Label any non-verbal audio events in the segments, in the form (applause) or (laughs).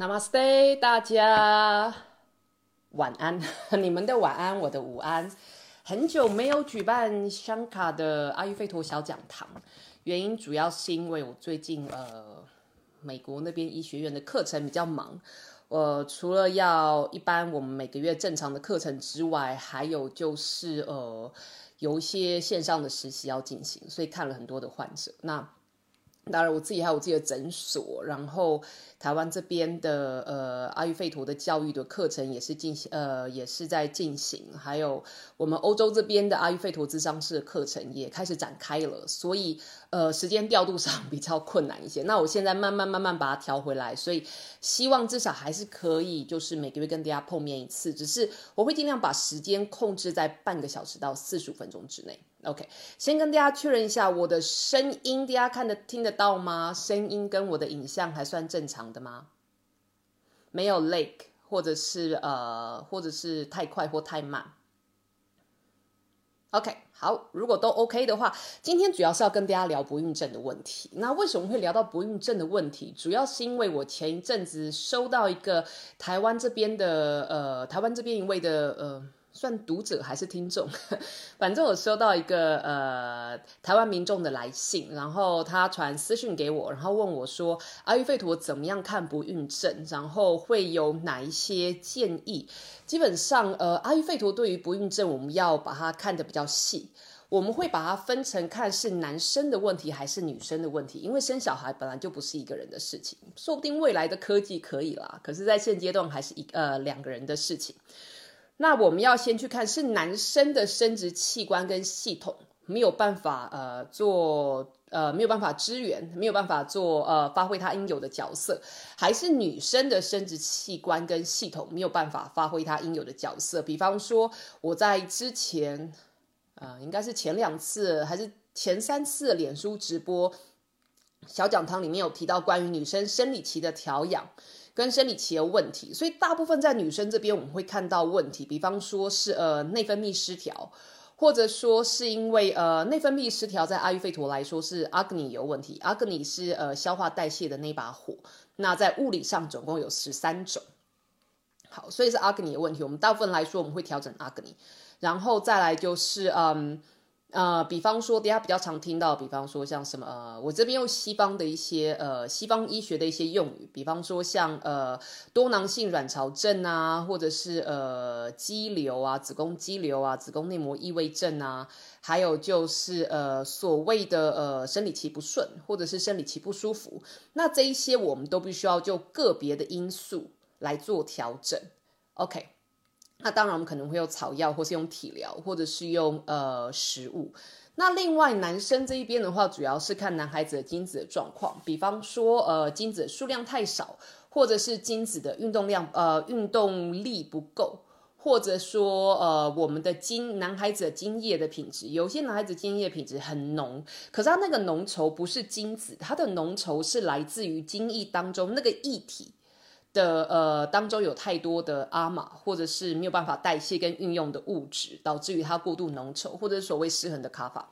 Namaste，大家晚安。(laughs) 你们的晚安，我的午安。很久没有举办香卡的阿育吠陀小讲堂，原因主要是因为我最近呃美国那边医学院的课程比较忙。呃，除了要一般我们每个月正常的课程之外，还有就是呃有一些线上的实习要进行，所以看了很多的患者。那当然，我自己还有自己的诊所，然后台湾这边的呃阿育吠陀的教育的课程也是进行，呃也是在进行，还有我们欧洲这边的阿育吠陀智商式的课程也开始展开了，所以呃时间调度上比较困难一些。那我现在慢慢慢慢把它调回来，所以希望至少还是可以，就是每个月跟大家碰面一次，只是我会尽量把时间控制在半个小时到四十五分钟之内。OK，先跟大家确认一下，我的声音大家看得听得到吗？声音跟我的影像还算正常的吗？没有 lag，或者是呃，或者是太快或太慢。OK，好，如果都 OK 的话，今天主要是要跟大家聊不孕症的问题。那为什么会聊到不孕症的问题？主要是因为我前一阵子收到一个台湾这边的呃，台湾这边一位的呃。算读者还是听众，(laughs) 反正我收到一个呃台湾民众的来信，然后他传私讯给我，然后问我说阿育吠陀怎么样看不孕症，然后会有哪一些建议？基本上呃阿育吠陀对于不孕症，我们要把它看得比较细，我们会把它分成看是男生的问题还是女生的问题，因为生小孩本来就不是一个人的事情，说不定未来的科技可以啦，可是在现阶段还是一呃两个人的事情。那我们要先去看是男生的生殖器官跟系统没有办法呃做呃没有办法支援，没有办法做呃发挥他应有的角色，还是女生的生殖器官跟系统没有办法发挥他应有的角色？比方说我在之前啊应该是前两次还是前三次脸书直播小讲堂里面有提到关于女生生理期的调养。跟生理期的问题，所以大部分在女生这边我们会看到问题，比方说是呃内分泌失调，或者说是因为呃内分泌失调，在阿育吠陀来说是阿格尼有问题，阿格尼是呃消化代谢的那把火，那在物理上总共有十三种，好，所以是阿格尼的问题，我们大部分来说我们会调整阿格尼，然后再来就是嗯。呃，比方说，大家比较常听到，比方说像什么，呃，我这边用西方的一些，呃，西方医学的一些用语，比方说像，呃，多囊性卵巢症啊，或者是呃，肌瘤啊，子宫肌瘤啊，子宫内膜异位症啊，还有就是呃，所谓的呃，生理期不顺，或者是生理期不舒服，那这一些我们都必须要就个别的因素来做调整，OK。那当然，我们可能会用草药，或是用体疗，或者是用呃食物。那另外男生这一边的话，主要是看男孩子的精子的状况，比方说呃精子数量太少，或者是精子的运动量呃运动力不够，或者说呃我们的精男孩子的精液的品质，有些男孩子精液品质很浓，可是他那个浓稠不是精子，他的浓稠是来自于精液当中那个液体。的呃当中有太多的阿玛，或者是没有办法代谢跟运用的物质，导致于它过度浓稠，或者是所谓失衡的卡法。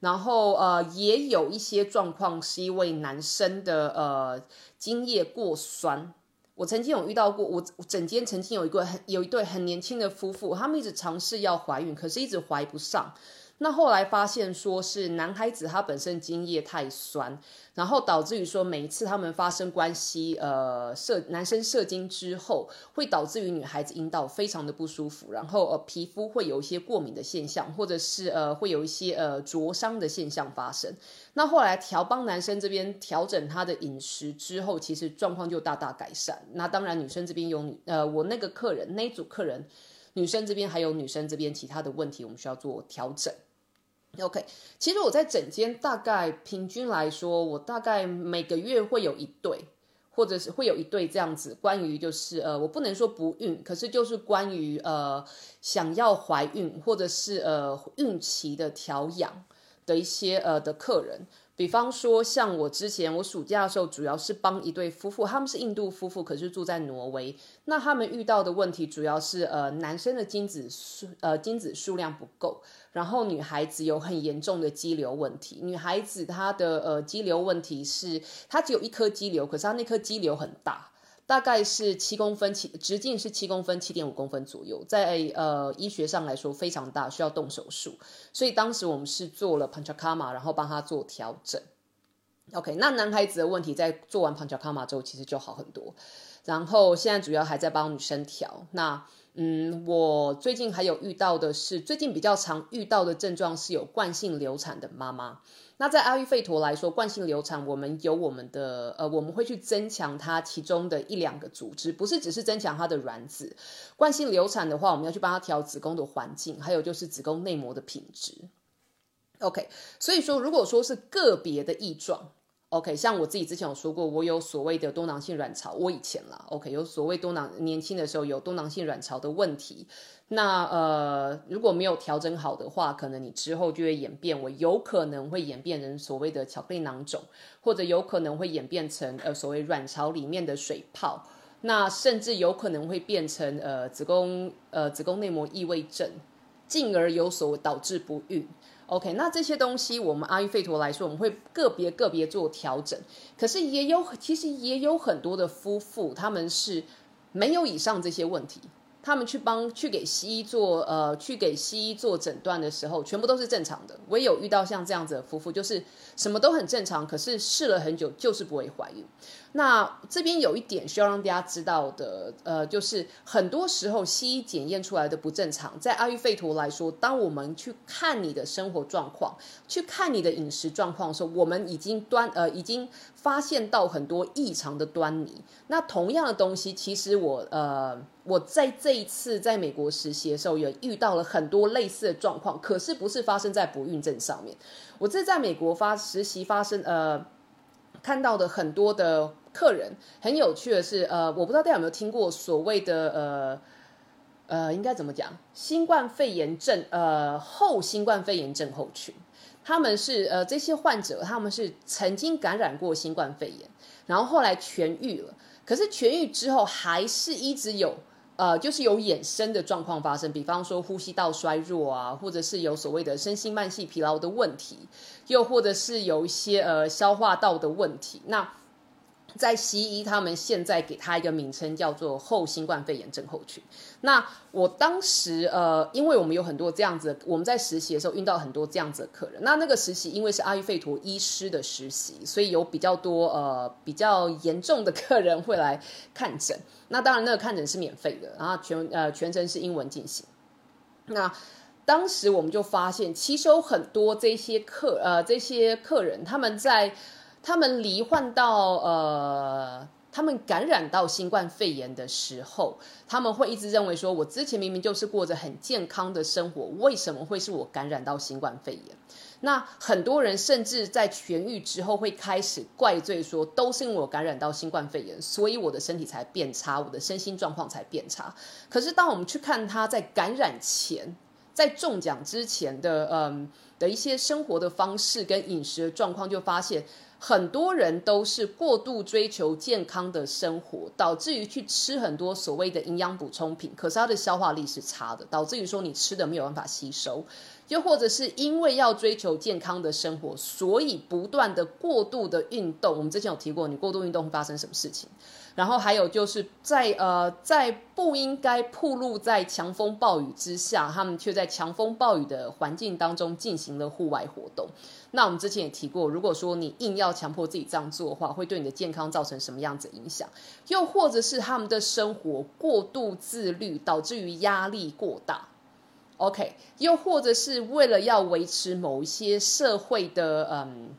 然后呃也有一些状况是因为男生的呃精液过酸。我曾经有遇到过，我整间曾经有一个很有一对很年轻的夫妇，他们一直尝试要怀孕，可是一直怀不上。那后来发现说是男孩子他本身精液太酸，然后导致于说每一次他们发生关系，呃射男生射精之后，会导致于女孩子阴道非常的不舒服，然后呃皮肤会有一些过敏的现象，或者是呃会有一些呃灼伤的现象发生。那后来调帮男生这边调整他的饮食之后，其实状况就大大改善。那当然女生这边有女呃我那个客人那组客人，女生这边还有女生这边其他的问题，我们需要做调整。OK，其实我在整间大概平均来说，我大概每个月会有一对，或者是会有一对这样子。关于就是呃，我不能说不孕，可是就是关于呃想要怀孕或者是呃孕期的调养的一些呃的客人。比方说，像我之前我暑假的时候，主要是帮一对夫妇，他们是印度夫妇，可是住在挪威。那他们遇到的问题主要是，呃，男生的精子数，呃，精子数量不够，然后女孩子有很严重的肌瘤问题。女孩子她的呃肌瘤问题是，她只有一颗肌瘤，可是她那颗肌瘤很大。大概是七公分，七直径是七公分，七点五公分左右，在呃医学上来说非常大，需要动手术。所以当时我们是做了 panchakama，然后帮他做调整。OK，那男孩子的问题在做完 panchakama 之后，其实就好很多。然后现在主要还在帮女生调。那嗯，我最近还有遇到的是，最近比较常遇到的症状是有惯性流产的妈妈。那在阿育吠陀来说，惯性流产，我们有我们的呃，我们会去增强它其中的一两个组织，不是只是增强它的卵子。惯性流产的话，我们要去帮它调子宫的环境，还有就是子宫内膜的品质。OK，所以说，如果说是个别的异状。OK，像我自己之前有说过，我有所谓的多囊性卵巢，我以前啦，OK，有所谓多囊，年轻的时候有多囊性卵巢的问题。那呃，如果没有调整好的话，可能你之后就会演变，我有可能会演变成所谓的巧克力囊肿，或者有可能会演变成呃所谓卵巢里面的水泡，那甚至有可能会变成呃子宫呃子宫内膜异位症，进而有所导致不孕。OK，那这些东西我们阿育吠陀来说，我们会个别个别做调整。可是也有，其实也有很多的夫妇，他们是没有以上这些问题。他们去帮去给西医做呃，去给西医做诊断的时候，全部都是正常的。我也有遇到像这样子的夫妇，就是什么都很正常，可是试了很久就是不会怀孕。那这边有一点需要让大家知道的，呃，就是很多时候西医检验出来的不正常，在阿育吠陀来说，当我们去看你的生活状况，去看你的饮食状况的时候，我们已经端呃已经发现到很多异常的端倪。那同样的东西，其实我呃。我在这一次在美国实习的时候，也遇到了很多类似的状况，可是不是发生在不孕症上面。我这在美国发实习发生，呃，看到的很多的客人，很有趣的是，呃，我不知道大家有没有听过所谓的，呃，呃，应该怎么讲？新冠肺炎症，呃，后新冠肺炎症候群，他们是，呃，这些患者他们是曾经感染过新冠肺炎，然后后来痊愈了，可是痊愈之后还是一直有。呃，就是有衍生的状况发生，比方说呼吸道衰弱啊，或者是有所谓的身心慢性疲劳的问题，又或者是有一些呃消化道的问题，那。在西医，他们现在给他一个名称叫做后新冠肺炎症候群。那我当时呃，因为我们有很多这样子，我们在实习的时候遇到很多这样子的客人。那那个实习因为是阿育吠陀医师的实习，所以有比较多呃比较严重的客人会来看诊。那当然那个看诊是免费的，然后全呃全程是英文进行。那当时我们就发现，其实有很多这些客呃这些客人他们在。他们罹患到呃，他们感染到新冠肺炎的时候，他们会一直认为说，我之前明明就是过着很健康的生活，为什么会是我感染到新冠肺炎？那很多人甚至在痊愈之后会开始怪罪说，都是因为我感染到新冠肺炎，所以我的身体才变差，我的身心状况才变差。可是当我们去看他在感染前，在中奖之前的嗯的一些生活的方式跟饮食的状况，就发现。很多人都是过度追求健康的生活，导致于去吃很多所谓的营养补充品，可是它的消化力是差的，导致于说你吃的没有办法吸收。又或者是因为要追求健康的生活，所以不断的过度的运动。我们之前有提过，你过度运动会发生什么事情？然后还有就是在呃，在不应该暴露在强风暴雨之下，他们却在强风暴雨的环境当中进行了户外活动。那我们之前也提过，如果说你硬要强迫自己这样做的话，会对你的健康造成什么样子影响？又或者是他们的生活过度自律，导致于压力过大？OK，又或者是为了要维持某一些社会的嗯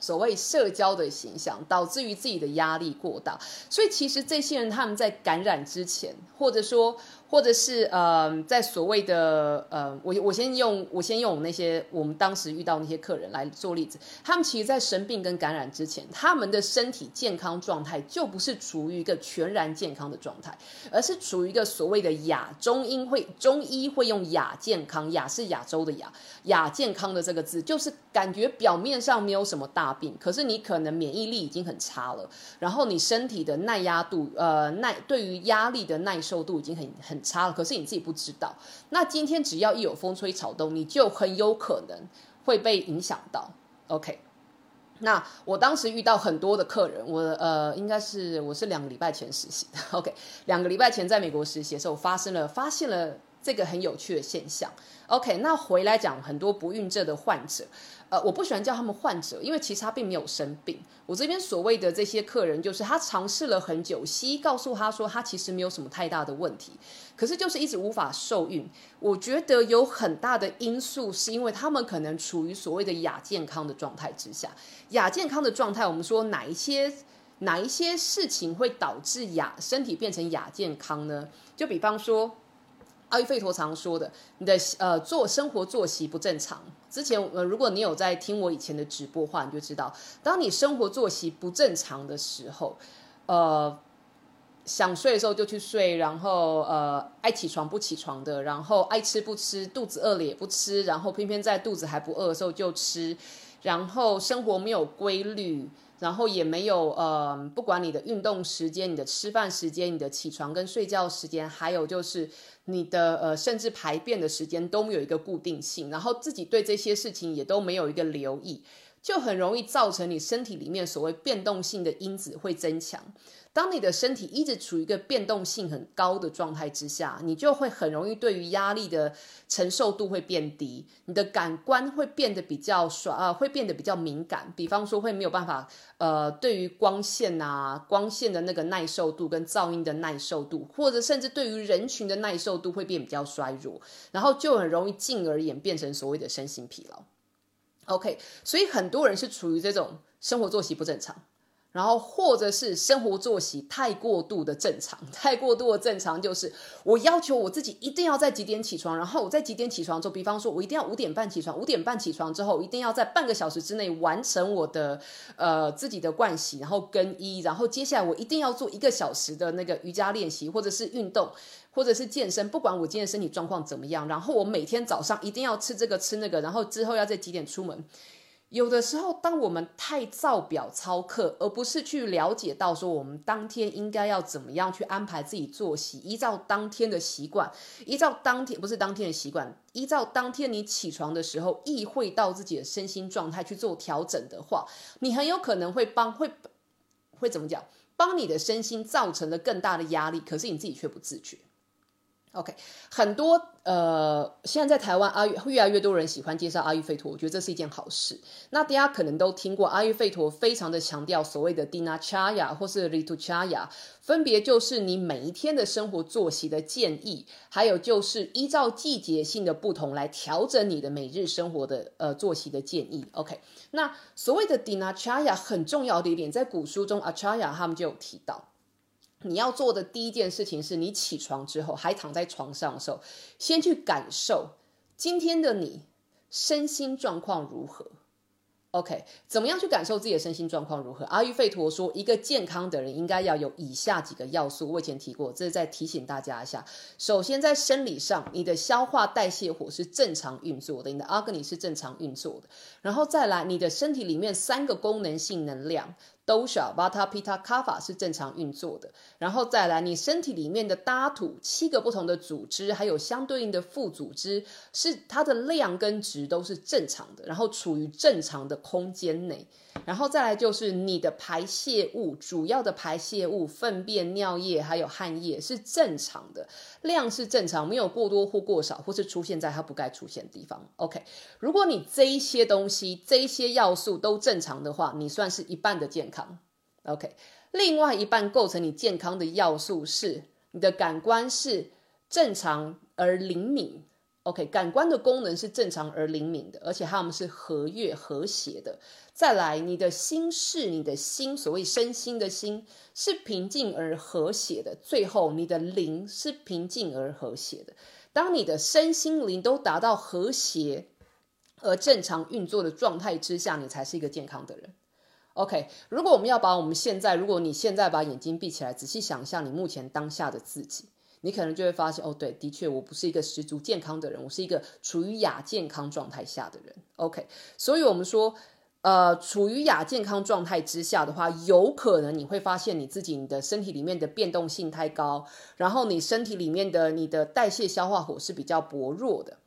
所谓社交的形象，导致于自己的压力过大。所以其实这些人他们在感染之前，或者说。或者是呃，在所谓的呃，我我先用我先用那些我们当时遇到那些客人来做例子，他们其实，在生病跟感染之前，他们的身体健康状态就不是处于一个全然健康的状态，而是处于一个所谓的亚中医会中医会用亚健康，亚是亚洲的亚，亚健康的这个字，就是感觉表面上没有什么大病，可是你可能免疫力已经很差了，然后你身体的耐压度，呃耐对于压力的耐受度已经很很。差了，可是你自己不知道。那今天只要一有风吹草动，你就很有可能会被影响到。OK，那我当时遇到很多的客人，我呃应该是我是两个礼拜前实习的，OK，(laughs) 两个礼拜前在美国实习的时候发生了发现了这个很有趣的现象，OK，那回来讲很多不孕症的患者。呃，我不喜欢叫他们患者，因为其实他并没有生病。我这边所谓的这些客人，就是他尝试了很久，西医告诉他说他其实没有什么太大的问题，可是就是一直无法受孕。我觉得有很大的因素是因为他们可能处于所谓的亚健康的状态之下。亚健康的状态，我们说哪一些哪一些事情会导致亚身体变成亚健康呢？就比方说。阿育吠陀常说的，你的呃做生活作息不正常。之前呃，如果你有在听我以前的直播话，你就知道，当你生活作息不正常的时候，呃，想睡的时候就去睡，然后呃爱起床不起床的，然后爱吃不吃，肚子饿了也不吃，然后偏偏在肚子还不饿的时候就吃，然后生活没有规律。然后也没有呃，不管你的运动时间、你的吃饭时间、你的起床跟睡觉时间，还有就是你的呃，甚至排便的时间都没有一个固定性，然后自己对这些事情也都没有一个留意，就很容易造成你身体里面所谓变动性的因子会增强。当你的身体一直处于一个变动性很高的状态之下，你就会很容易对于压力的承受度会变低，你的感官会变得比较衰，呃，会变得比较敏感。比方说，会没有办法，呃，对于光线啊、光线的那个耐受度跟噪音的耐受度，或者甚至对于人群的耐受度会变比较衰弱，然后就很容易进而演变成所谓的身心疲劳。OK，所以很多人是处于这种生活作息不正常。然后，或者是生活作息太过度的正常，太过度的正常就是我要求我自己一定要在几点起床，然后我在几点起床之后，比方说我一定要五点半起床，五点半起床之后一定要在半个小时之内完成我的呃自己的盥洗，然后更衣，然后接下来我一定要做一个小时的那个瑜伽练习，或者是运动，或者是健身，不管我今天身体状况怎么样，然后我每天早上一定要吃这个吃那个，然后之后要在几点出门。有的时候，当我们太照表操课，而不是去了解到说我们当天应该要怎么样去安排自己作息，依照当天的习惯，依照当天不是当天的习惯，依照当天你起床的时候，意会到自己的身心状态去做调整的话，你很有可能会帮会会怎么讲，帮你的身心造成了更大的压力，可是你自己却不自觉。OK，很多呃，现在在台湾阿育越来越多人喜欢介绍阿育吠陀，我觉得这是一件好事。那大家可能都听过阿育吠陀，非常的强调所谓的 Dina Chaya 或是 Ritu Chaya，分别就是你每一天的生活作息的建议，还有就是依照季节性的不同来调整你的每日生活的呃作息的建议。OK，那所谓的 Dina Chaya 很重要的一点，在古书中 Acharya 他们就有提到。你要做的第一件事情是你起床之后还躺在床上的时候，先去感受今天的你身心状况如何。OK，怎么样去感受自己的身心状况如何？阿育吠陀说，一个健康的人应该要有以下几个要素。我以前提过，这是在提醒大家一下。首先，在生理上，你的消化代谢火是正常运作的，你的阿格尼是正常运作的。然后再来，你的身体里面三个功能性能量。dosha、vata、pita、kapha 是正常运作的，然后再来，你身体里面的搭土七个不同的组织，还有相对应的副组织，是它的量跟值都是正常的，然后处于正常的空间内。然后再来就是你的排泄物，主要的排泄物，粪便、尿液还有汗液是正常的，量是正常，没有过多或过少，或是出现在它不该出现的地方。OK，如果你这一些东西、这一些要素都正常的话，你算是一半的健康。OK，另外一半构成你健康的要素是你的感官是正常而灵敏。OK，感官的功能是正常而灵敏的，而且它们是和悦和谐的。再来，你的心是你的心，所谓身心的心是平静而和谐的。最后，你的灵是平静而和谐的。当你的身心灵都达到和谐而正常运作的状态之下，你才是一个健康的人。OK，如果我们要把我们现在，如果你现在把眼睛闭起来，仔细想象你目前当下的自己。你可能就会发现，哦，对，的确，我不是一个十足健康的人，我是一个处于亚健康状态下的人。OK，所以我们说，呃，处于亚健康状态之下的话，有可能你会发现你自己你的身体里面的变动性太高，然后你身体里面的你的代谢消化火是比较薄弱的，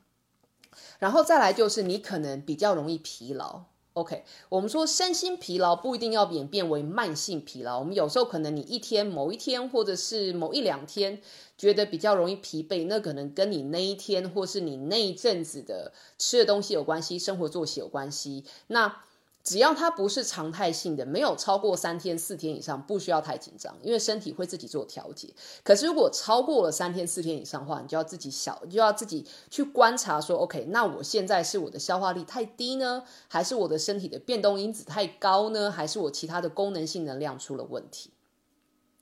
然后再来就是你可能比较容易疲劳。OK，我们说身心疲劳不一定要演变为慢性疲劳，我们有时候可能你一天某一天或者是某一两天觉得比较容易疲惫，那可能跟你那一天或是你那一阵子的吃的东西有关系，生活作息有关系。那只要它不是常态性的，没有超过三天四天以上，不需要太紧张，因为身体会自己做调节。可是如果超过了三天四天以上的话，你就要自己小，就要自己去观察说，OK，那我现在是我的消化力太低呢，还是我的身体的变动因子太高呢，还是我其他的功能性能量出了问题？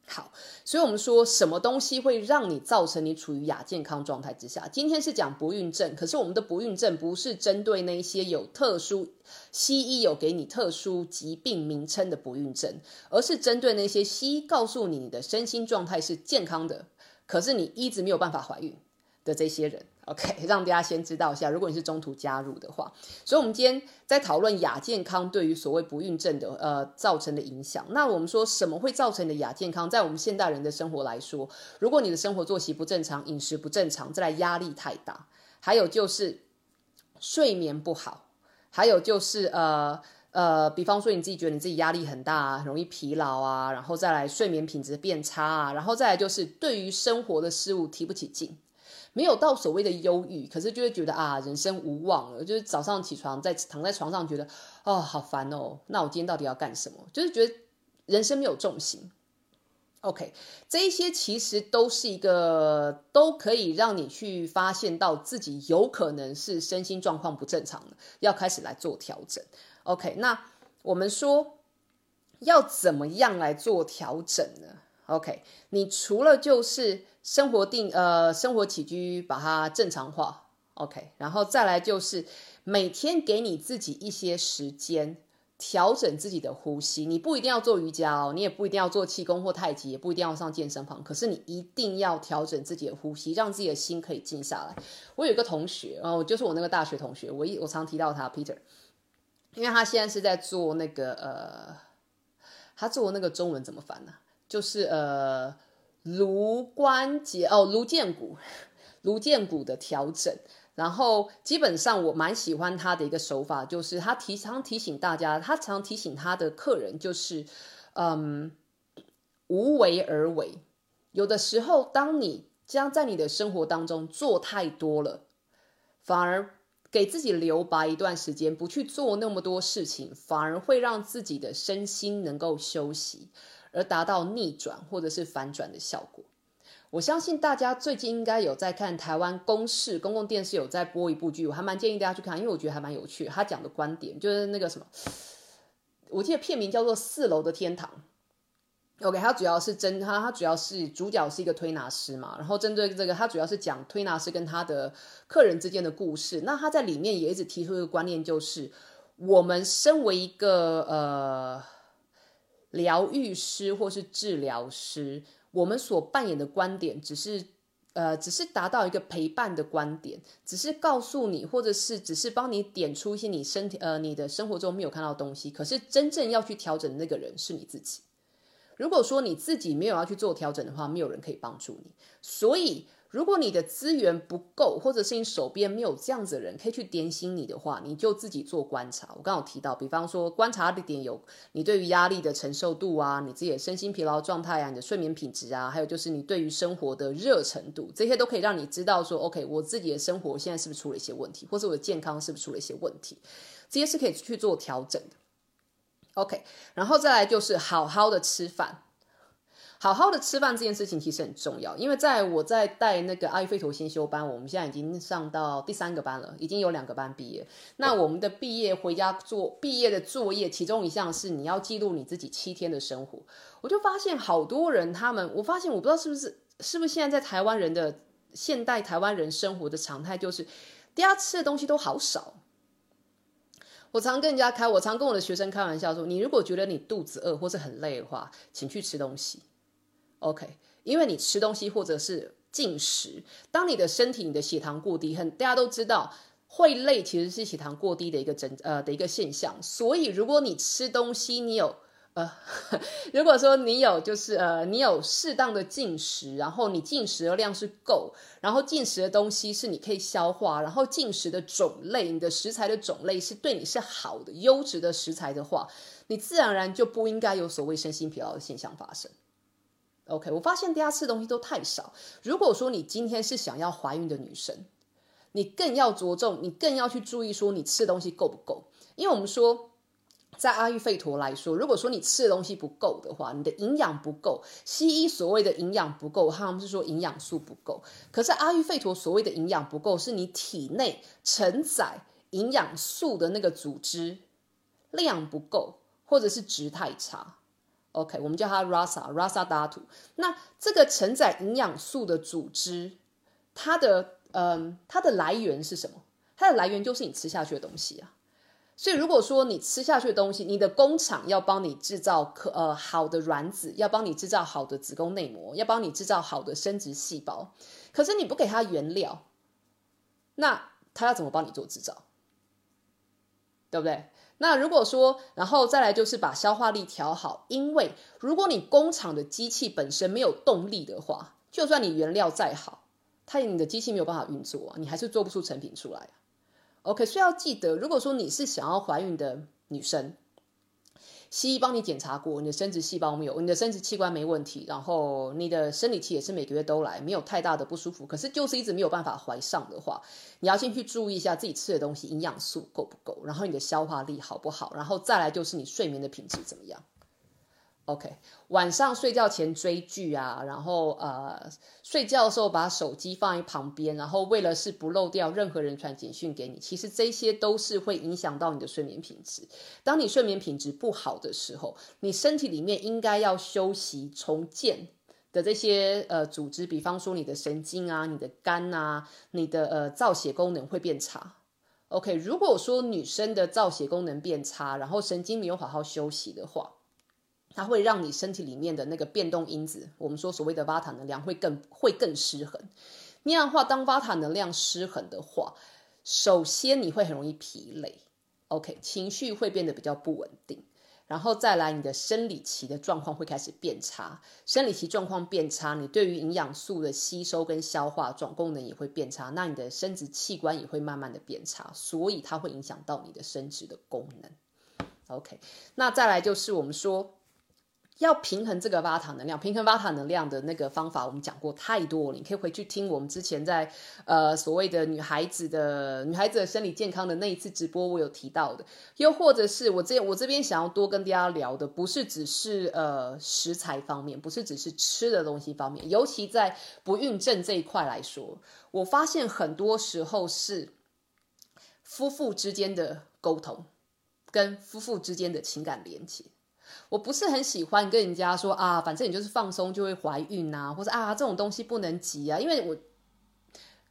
好，所以我们说什么东西会让你造成你处于亚健康状态之下？今天是讲不孕症，可是我们的不孕症不是针对那些有特殊西医有给你特殊疾病名称的不孕症，而是针对那些西医告诉你你的身心状态是健康的，可是你一直没有办法怀孕的这些人。OK，(laughs) 让大家先知道一下，如果你是中途加入的话，所以我们今天在讨论亚健康对于所谓不孕症的呃造成的影响。那我们说什么会造成的亚健康？在我们现代人的生活来说，如果你的生活作息不正常，饮食不正常，再来压力太大，还有就是睡眠不好，还有就是呃呃，比方说你自己觉得你自己压力很大，啊，容易疲劳啊，然后再来睡眠品质变差啊，然后再来就是对于生活的事物提不起劲。没有到所谓的忧郁，可是就会觉得啊，人生无望了。就是早上起床，在躺在床上，觉得哦，好烦哦。那我今天到底要干什么？就是觉得人生没有重心。OK，这一些其实都是一个都可以让你去发现到自己有可能是身心状况不正常的，要开始来做调整。OK，那我们说要怎么样来做调整呢？OK，你除了就是。生活定呃生活起居把它正常化，OK，然后再来就是每天给你自己一些时间调整自己的呼吸。你不一定要做瑜伽哦，你也不一定要做气功或太极，也不一定要上健身房。可是你一定要调整自己的呼吸，让自己的心可以静下来。我有一个同学哦，就是我那个大学同学，我一我常提到他 Peter，因为他现在是在做那个呃，他做那个中文怎么翻呢？就是呃。颅关节哦，颅剑骨，(laughs) 颅剑骨的调整。然后基本上我蛮喜欢他的一个手法，就是他提常提醒大家，他常提醒他的客人，就是嗯，无为而为。有的时候，当你将在你的生活当中做太多了，反而给自己留白一段时间，不去做那么多事情，反而会让自己的身心能够休息。而达到逆转或者是反转的效果。我相信大家最近应该有在看台湾公视公共电视有在播一部剧，我还蛮建议大家去看，因为我觉得还蛮有趣。他讲的观点就是那个什么，我记得片名叫做《四楼的天堂》。OK，他主要是针他他主要是主角是一个推拿师嘛，然后针对这个他主要是讲推拿师跟他的客人之间的故事。那他在里面也一直提出一个观念，就是我们身为一个呃。疗愈师或是治疗师，我们所扮演的观点只是，呃，只是达到一个陪伴的观点，只是告诉你，或者是只是帮你点出一些你身体，呃，你的生活中没有看到东西。可是真正要去调整的那个人是你自己。如果说你自己没有要去做调整的话，没有人可以帮助你。所以。如果你的资源不够，或者是你手边没有这样子的人可以去点醒你的话，你就自己做观察。我刚刚有提到，比方说观察的点有你对于压力的承受度啊，你自己的身心疲劳状态啊，你的睡眠品质啊，还有就是你对于生活的热程度，这些都可以让你知道说，OK，我自己的生活现在是不是出了一些问题，或者我的健康是不是出了一些问题，这些是可以去做调整的。OK，然后再来就是好好的吃饭。好好的吃饭这件事情其实很重要，因为在我在带那个阿育吠陀先修班，我们现在已经上到第三个班了，已经有两个班毕业。那我们的毕业回家做毕业的作业，其中一项是你要记录你自己七天的生活。我就发现好多人，他们我发现我不知道是不是是不是现在在台湾人的现代台湾人生活的常态，就是大家吃的东西都好少。我常跟人家开，我常跟我的学生开玩笑说，你如果觉得你肚子饿或是很累的话，请去吃东西。OK，因为你吃东西或者是进食，当你的身体你的血糖过低，很大家都知道会累，其实是血糖过低的一个整呃的一个现象。所以如果你吃东西，你有呃，(laughs) 如果说你有就是呃，你有适当的进食，然后你进食的量是够，然后进食的东西是你可以消化，然后进食的种类，你的食材的种类是对你是好的、优质的食材的话，你自然而然就不应该有所谓身心疲劳的现象发生。OK，我发现大家吃东西都太少。如果说你今天是想要怀孕的女生，你更要着重，你更要去注意说你吃的东西够不够，因为我们说。在阿育吠陀来说，如果说你吃的东西不够的话，你的营养不够。西医所谓的营养不够，他们是说营养素不够。可是阿育吠陀所谓的营养不够，是你体内承载营养素的那个组织量不够，或者是值太差。OK，我们叫它 rasa rasa datu。那这个承载营养素的组织，它的嗯，它的来源是什么？它的来源就是你吃下去的东西啊。所以，如果说你吃下去的东西，你的工厂要帮你制造可呃好的卵子，要帮你制造好的子宫内膜，要帮你制造好的生殖细胞，可是你不给它原料，那它要怎么帮你做制造？对不对？那如果说，然后再来就是把消化力调好，因为如果你工厂的机器本身没有动力的话，就算你原料再好，它你的机器没有办法运作啊，你还是做不出成品出来。OK，所以要记得，如果说你是想要怀孕的女生，西医帮你检查过，你的生殖细胞没有，你的生殖器官没问题，然后你的生理期也是每个月都来，没有太大的不舒服，可是就是一直没有办法怀上的话，你要先去注意一下自己吃的东西营养素够不够，然后你的消化力好不好，然后再来就是你睡眠的品质怎么样。OK，晚上睡觉前追剧啊，然后呃，睡觉的时候把手机放在旁边，然后为了是不漏掉任何人传简讯给你，其实这些都是会影响到你的睡眠品质。当你睡眠品质不好的时候，你身体里面应该要休息重建的这些呃组织，比方说你的神经啊、你的肝啊、你的呃造血功能会变差。OK，如果说女生的造血功能变差，然后神经没有好好休息的话，它会让你身体里面的那个变动因子，我们说所谓的瓦塔能量会更会更失衡。那样的话，当瓦塔能量失衡的话，首先你会很容易疲累，OK，情绪会变得比较不稳定，然后再来你的生理期的状况会开始变差。生理期状况变差，你对于营养素的吸收跟消化总功能也会变差，那你的生殖器官也会慢慢的变差，所以它会影响到你的生殖的功能。OK，那再来就是我们说。要平衡这个巴塔能量，平衡巴塔能量的那个方法，我们讲过太多了。你可以回去听我们之前在呃所谓的女孩子的女孩子的生理健康的那一次直播，我有提到的。又或者是我这我这边想要多跟大家聊的，不是只是呃食材方面，不是只是吃的东西方面，尤其在不孕症这一块来说，我发现很多时候是夫妇之间的沟通，跟夫妇之间的情感连接。我不是很喜欢跟人家说啊，反正你就是放松就会怀孕呐，或者啊这种东西不能急啊，因为我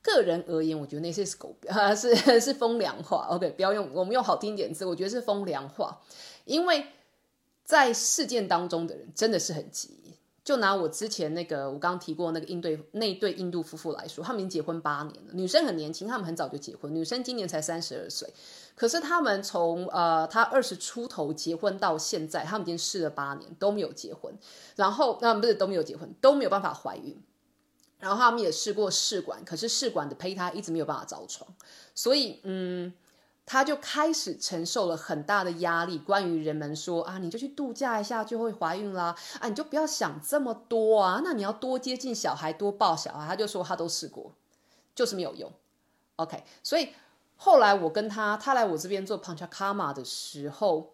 个人而言，我觉得那些是狗啊，是是风凉话。OK，不要用我们用好听点字，我觉得是风凉话，因为在事件当中的人真的是很急。就拿我之前那个我刚刚提过那个印对那对印度夫妇来说，他们已经结婚八年了，女生很年轻，他们很早就结婚，女生今年才三十二岁。可是他们从呃，他二十出头结婚到现在，他们已经试了八年都没有结婚，然后那不是都没有结婚，都没有办法怀孕，然后他们也试过试管，可是试管的胚胎一直没有办法着床，所以嗯，他就开始承受了很大的压力。关于人们说啊，你就去度假一下就会怀孕啦，啊，你就不要想这么多啊，那你要多接近小孩，多抱小孩。他就说他都试过，就是没有用。OK，所以。后来我跟他，他来我这边做 Panchakarma 的时候，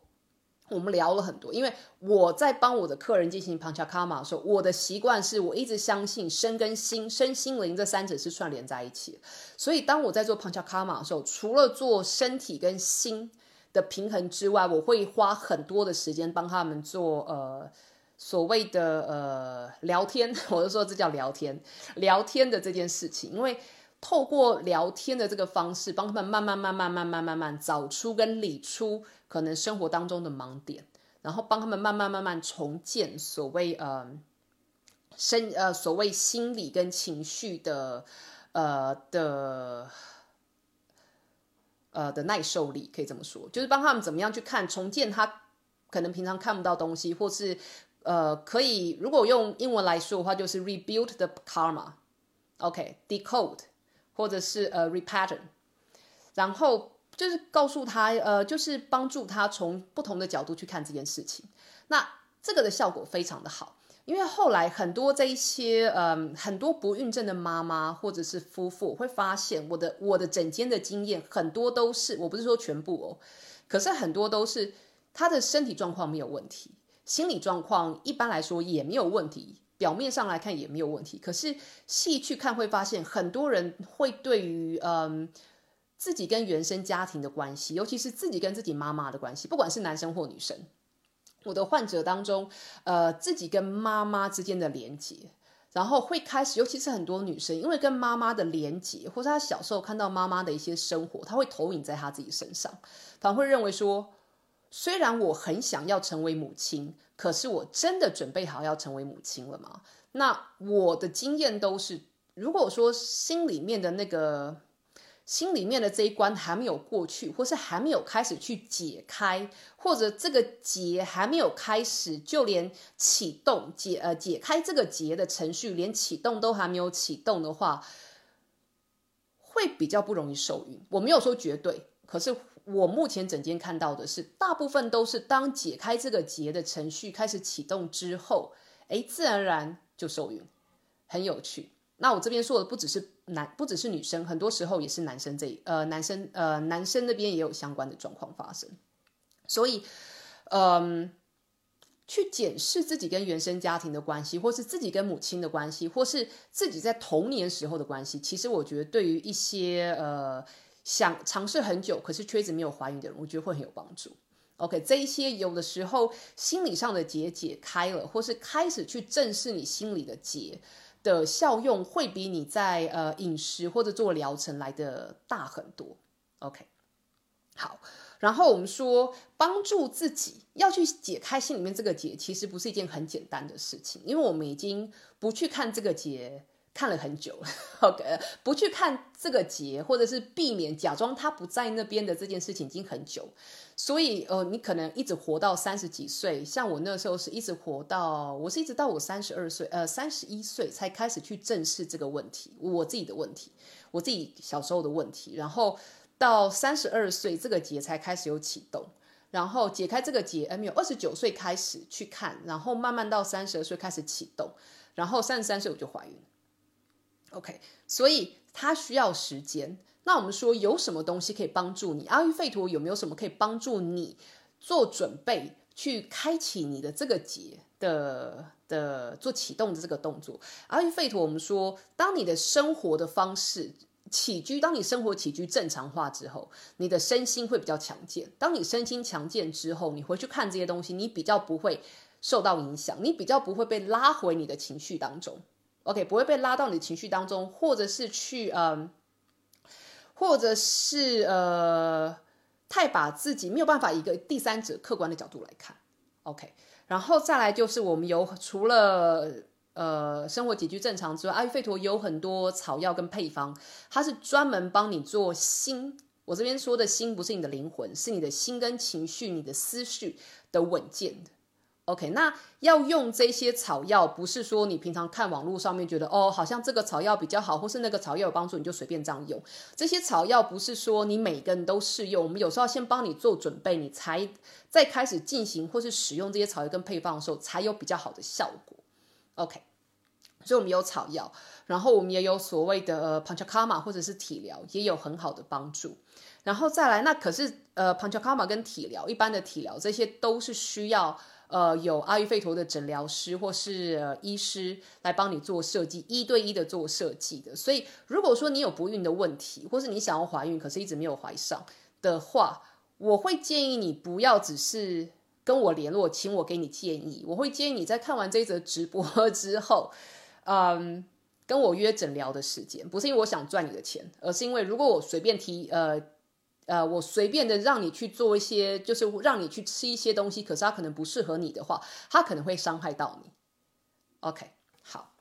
我们聊了很多。因为我在帮我的客人进行旁敲卡玛的时候，我的习惯是我一直相信身跟心、身心灵这三者是串联在一起。所以当我在做旁敲卡玛的时候，除了做身体跟心的平衡之外，我会花很多的时间帮他们做呃所谓的呃聊天，(laughs) 我就说这叫聊天，聊天的这件事情，因为。透过聊天的这个方式，帮他们慢慢、慢慢、慢慢、慢慢找出跟理出可能生活当中的盲点，然后帮他们慢慢、慢慢重建所谓呃生呃所谓心理跟情绪的呃的呃的耐受力，可以这么说，就是帮他们怎么样去看重建他可能平常看不到东西，或是呃可以如果用英文来说的话，就是 rebuild the karma，OK，decode，或者是呃 repattern，然后就是告诉他呃就是帮助他从不同的角度去看这件事情，那这个的效果非常的好。因为后来很多这一些，嗯，很多不孕症的妈妈或者是夫妇会发现，我的我的整间的经验很多都是，我不是说全部哦，可是很多都是他的身体状况没有问题，心理状况一般来说也没有问题，表面上来看也没有问题，可是细去看会发现，很多人会对于嗯自己跟原生家庭的关系，尤其是自己跟自己妈妈的关系，不管是男生或女生。我的患者当中，呃，自己跟妈妈之间的连接，然后会开始，尤其是很多女生，因为跟妈妈的连接，或者她小时候看到妈妈的一些生活，她会投影在她自己身上，反而会认为说，虽然我很想要成为母亲，可是我真的准备好要成为母亲了吗？那我的经验都是，如果说心里面的那个。心里面的这一关还没有过去，或是还没有开始去解开，或者这个结还没有开始，就连启动解呃解开这个结的程序，连启动都还没有启动的话，会比较不容易受孕。我没有说绝对，可是我目前整间看到的是，大部分都是当解开这个结的程序开始启动之后，哎，自然而然就受孕，很有趣。那我这边说的不只是男，不只是女生，很多时候也是男生这呃男生呃男生那边也有相关的状况发生，所以嗯，去检视自己跟原生家庭的关系，或是自己跟母亲的关系，或是自己在童年时候的关系，其实我觉得对于一些呃想尝试很久可是却一直没有怀孕的人，我觉得会很有帮助。OK，这一些有的时候心理上的结解开了，或是开始去正视你心里的结。的效用会比你在呃饮食或者做疗程来的大很多。OK，好，然后我们说帮助自己要去解开心里面这个结，其实不是一件很简单的事情，因为我们已经不去看这个结。看了很久 (laughs) 了，OK，不去看这个结，或者是避免假装他不在那边的这件事情已经很久，所以呃，你可能一直活到三十几岁，像我那时候是一直活到，我是一直到我三十二岁，呃，三十一岁才开始去正视这个问题，我自己的问题，我自己小时候的问题，然后到三十二岁这个结才开始有启动，然后解开这个结，没有，二十九岁开始去看，然后慢慢到三十二岁开始启动，然后三十三岁我就怀孕了。OK，所以它需要时间。那我们说有什么东西可以帮助你？阿育吠陀有没有什么可以帮助你做准备，去开启你的这个结的的做启动的这个动作？阿育吠陀，我们说，当你的生活的方式起居，当你生活起居正常化之后，你的身心会比较强健。当你身心强健之后，你回去看这些东西，你比较不会受到影响，你比较不会被拉回你的情绪当中。OK，不会被拉到你的情绪当中，或者是去嗯，或者是呃，太把自己没有办法一个第三者客观的角度来看。OK，然后再来就是我们有除了呃生活起居正常之外，阿育吠陀有很多草药跟配方，它是专门帮你做心。我这边说的心不是你的灵魂，是你的心跟情绪、你的思绪的稳健的。OK，那要用这些草药，不是说你平常看网络上面觉得哦，好像这个草药比较好，或是那个草药有帮助，你就随便这样用。这些草药不是说你每个人都适用，我们有时候要先帮你做准备，你才再开始进行或是使用这些草药跟配方的时候，才有比较好的效果。OK，所以我们有草药，然后我们也有所谓的呃 Panchakarma 或者是体疗，也有很好的帮助。然后再来，那可是呃 Panchakarma 跟体疗，一般的体疗这些都是需要。呃，有阿育吠陀的诊疗师或是医师来帮你做设计，一对一的做设计的。所以，如果说你有不孕的问题，或是你想要怀孕，可是一直没有怀上的话，我会建议你不要只是跟我联络，请我给你建议。我会建议你在看完这一则直播 (laughs) 之后，嗯，跟我约诊疗的时间，不是因为我想赚你的钱，而是因为如果我随便提，呃。呃，我随便的让你去做一些，就是让你去吃一些东西，可是它可能不适合你的话，它可能会伤害到你。OK，好，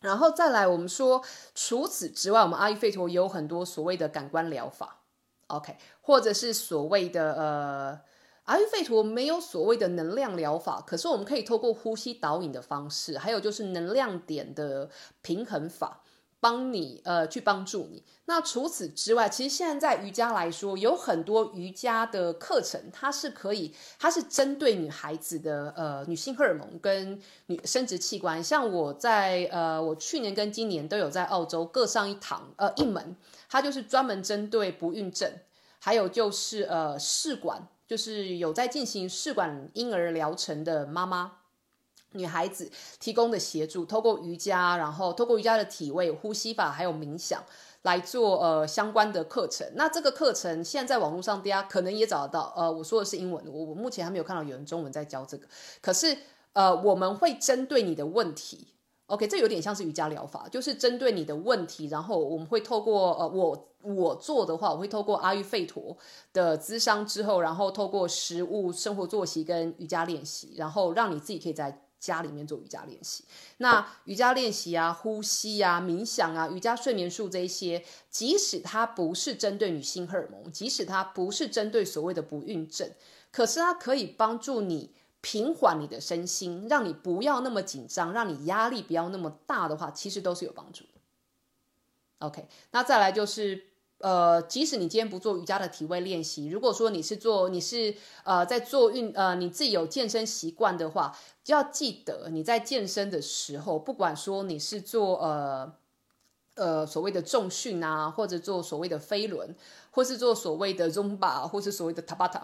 然后再来，我们说除此之外，我们阿育吠陀有很多所谓的感官疗法，OK，或者是所谓的呃阿育吠陀没有所谓的能量疗法，可是我们可以透过呼吸导引的方式，还有就是能量点的平衡法。帮你呃去帮助你。那除此之外，其实现在瑜伽来说，有很多瑜伽的课程，它是可以，它是针对女孩子的呃女性荷尔蒙跟女生殖器官。像我在呃我去年跟今年都有在澳洲各上一堂呃一门，它就是专门针对不孕症，还有就是呃试管，就是有在进行试管婴儿疗程的妈妈。女孩子提供的协助，透过瑜伽，然后透过瑜伽的体位、呼吸法，还有冥想来做呃相关的课程。那这个课程现在在网络上大家可能也找得到。呃，我说的是英文，我我目前还没有看到有人中文在教这个。可是呃，我们会针对你的问题，OK，这有点像是瑜伽疗法，就是针对你的问题，然后我们会透过呃我我做的话，我会透过阿育吠陀的咨商之后，然后透过食物、生活作息跟瑜伽练习，然后让你自己可以在。家里面做瑜伽练习，那瑜伽练习啊、呼吸啊、冥想啊、瑜伽睡眠术这一些，即使它不是针对女性荷尔蒙，即使它不是针对所谓的不孕症，可是它可以帮助你平缓你的身心，让你不要那么紧张，让你压力不要那么大的话，其实都是有帮助的。OK，那再来就是。呃，即使你今天不做瑜伽的体位练习，如果说你是做，你是呃在做运，呃你自己有健身习惯的话，就要记得你在健身的时候，不管说你是做呃呃所谓的重训啊，或者做所谓的飞轮，或是做所谓的 Zumba，或是所谓的 Tabata。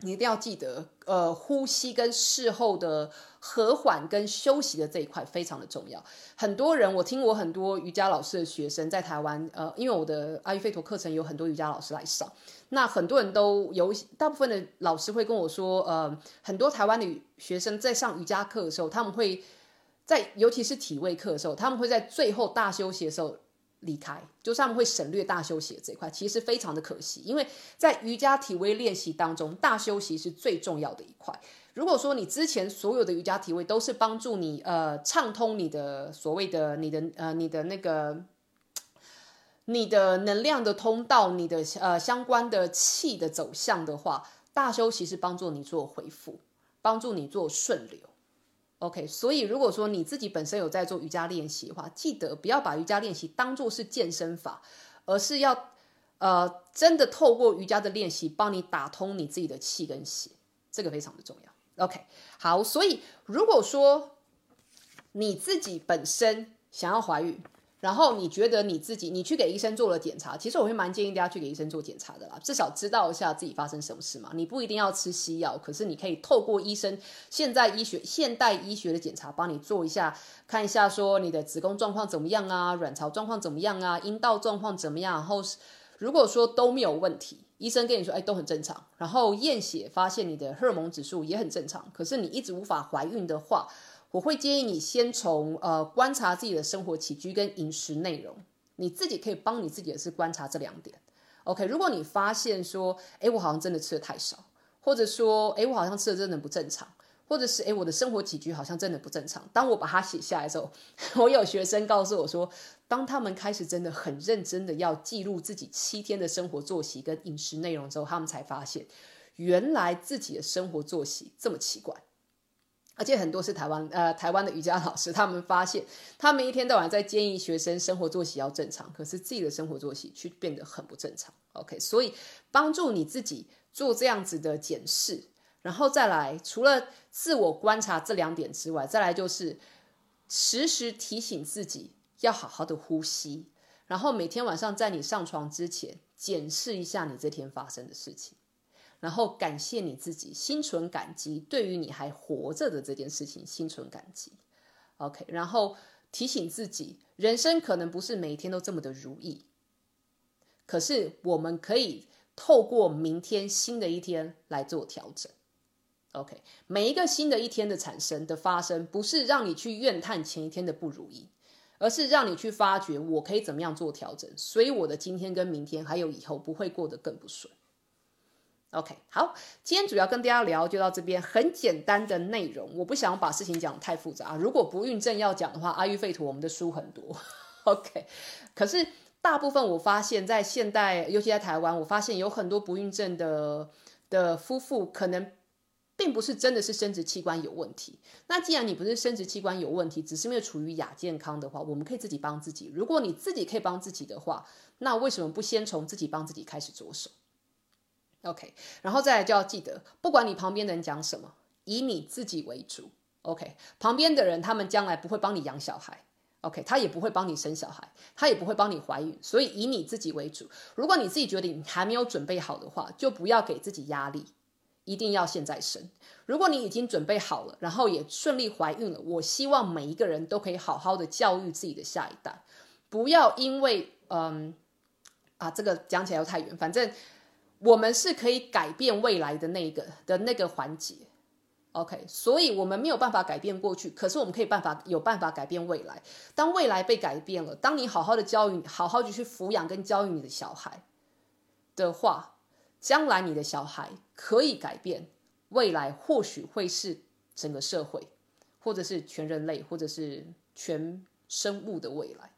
你一定要记得，呃，呼吸跟事后的和缓跟休息的这一块非常的重要。很多人，我听我很多瑜伽老师的学生在台湾，呃，因为我的阿育吠陀课程有很多瑜伽老师来上，那很多人都有，大部分的老师会跟我说，呃，很多台湾的学生在上瑜伽课的时候，他们会在，尤其是体位课的时候，他们会在最后大休息的时候。离开，就是他们会省略大休息的这一块，其实非常的可惜，因为在瑜伽体位练习当中，大休息是最重要的一块。如果说你之前所有的瑜伽体位都是帮助你呃畅通你的所谓的你的呃你的那个你的能量的通道，你的呃相关的气的走向的话，大休息是帮助你做恢复，帮助你做顺流。OK，所以如果说你自己本身有在做瑜伽练习的话，记得不要把瑜伽练习当做是健身法，而是要呃真的透过瑜伽的练习帮你打通你自己的气跟血，这个非常的重要。OK，好，所以如果说你自己本身想要怀孕，然后你觉得你自己，你去给医生做了检查，其实我会蛮建议大家去给医生做检查的啦，至少知道一下自己发生什么事嘛。你不一定要吃西药，可是你可以透过医生现在医学、现代医学的检查，帮你做一下，看一下说你的子宫状况怎么样啊，卵巢状况怎么样啊，阴道状况怎么样。然后如果说都没有问题，医生跟你说，哎，都很正常。然后验血发现你的荷尔蒙指数也很正常，可是你一直无法怀孕的话。我会建议你先从呃观察自己的生活起居跟饮食内容，你自己可以帮你自己的是观察这两点。OK，如果你发现说，哎，我好像真的吃的太少，或者说，哎，我好像吃的真的不正常，或者是，哎，我的生活起居好像真的不正常。当我把它写下来之后，(laughs) 我有学生告诉我说，当他们开始真的很认真的要记录自己七天的生活作息跟饮食内容之后，他们才发现，原来自己的生活作息这么奇怪。而且很多是台湾呃台湾的瑜伽老师，他们发现他们一天到晚在建议学生生活作息要正常，可是自己的生活作息却变得很不正常。OK，所以帮助你自己做这样子的检视，然后再来除了自我观察这两点之外，再来就是时时提醒自己要好好的呼吸，然后每天晚上在你上床之前检视一下你这天发生的事情。然后感谢你自己，心存感激，对于你还活着的这件事情心存感激。OK，然后提醒自己，人生可能不是每天都这么的如意，可是我们可以透过明天新的一天来做调整。OK，每一个新的一天的产生的发生，不是让你去怨叹前一天的不如意，而是让你去发掘我可以怎么样做调整，所以我的今天跟明天还有以后不会过得更不顺。OK，好，今天主要跟大家聊就到这边，很简单的内容，我不想把事情讲太复杂。如果不孕症要讲的话，阿育吠陀我们的书很多。OK，可是大部分我发现，在现代，尤其在台湾，我发现有很多不孕症的的夫妇可能。并不是真的是生殖器官有问题。那既然你不是生殖器官有问题，只是因为处于亚健康的话，我们可以自己帮自己。如果你自己可以帮自己的话，那为什么不先从自己帮自己开始着手？OK，然后再来就要记得，不管你旁边的人讲什么，以你自己为主。OK，旁边的人他们将来不会帮你养小孩，OK，他也不会帮你生小孩，他也不会帮你怀孕，所以以你自己为主。如果你自己觉得你还没有准备好的话，就不要给自己压力。一定要现在生。如果你已经准备好了，然后也顺利怀孕了，我希望每一个人都可以好好的教育自己的下一代，不要因为嗯啊这个讲起来又太远，反正我们是可以改变未来的那个的那个环节。OK，所以我们没有办法改变过去，可是我们可以办法有办法改变未来。当未来被改变了，当你好好的教育、好好的去抚养跟教育你的小孩的话。将来你的小孩可以改变未来，或许会是整个社会，或者是全人类，或者是全生物的未来。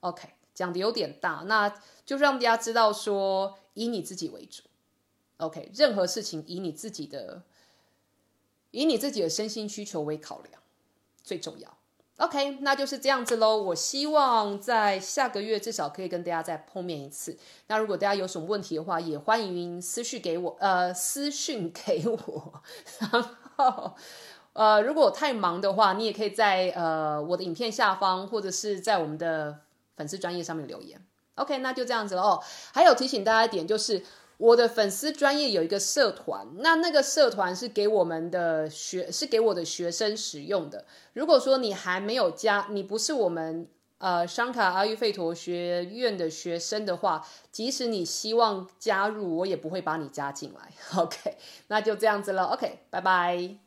OK，讲的有点大，那就让大家知道说，以你自己为主。OK，任何事情以你自己的，以你自己的身心需求为考量，最重要。OK，那就是这样子喽。我希望在下个月至少可以跟大家再碰面一次。那如果大家有什么问题的话，也欢迎私讯给我，呃，私讯给我。(laughs) 然后，呃，如果太忙的话，你也可以在呃我的影片下方，或者是在我们的粉丝专业上面留言。OK，那就这样子了哦。还有提醒大家一点就是。我的粉丝专业有一个社团，那那个社团是给我们的学，是给我的学生使用的。如果说你还没有加，你不是我们呃商卡阿育吠陀学院的学生的话，即使你希望加入，我也不会把你加进来。OK，那就这样子了。OK，拜拜。